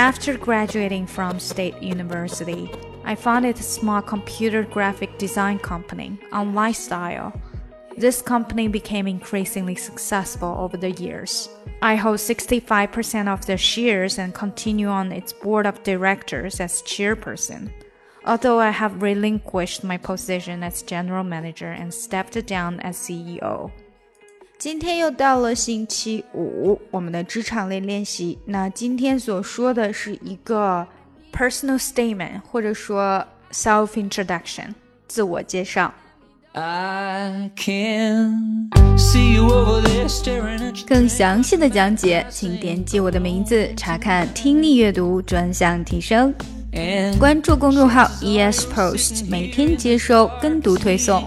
After graduating from State University, I founded a small computer graphic design company on Lifestyle. This company became increasingly successful over the years. I hold 65% of the shares and continue on its board of directors as chairperson. Although I have relinquished my position as general manager and stepped down as CEO. 今天又到了星期五，我们的职场类练习。那今天所说的是一个 personal statement，或者说 self introduction，自我介绍。更详细的讲解，请点击我的名字查看听力阅读专项提升。关注公众号 ES Post，每天接收跟读推送。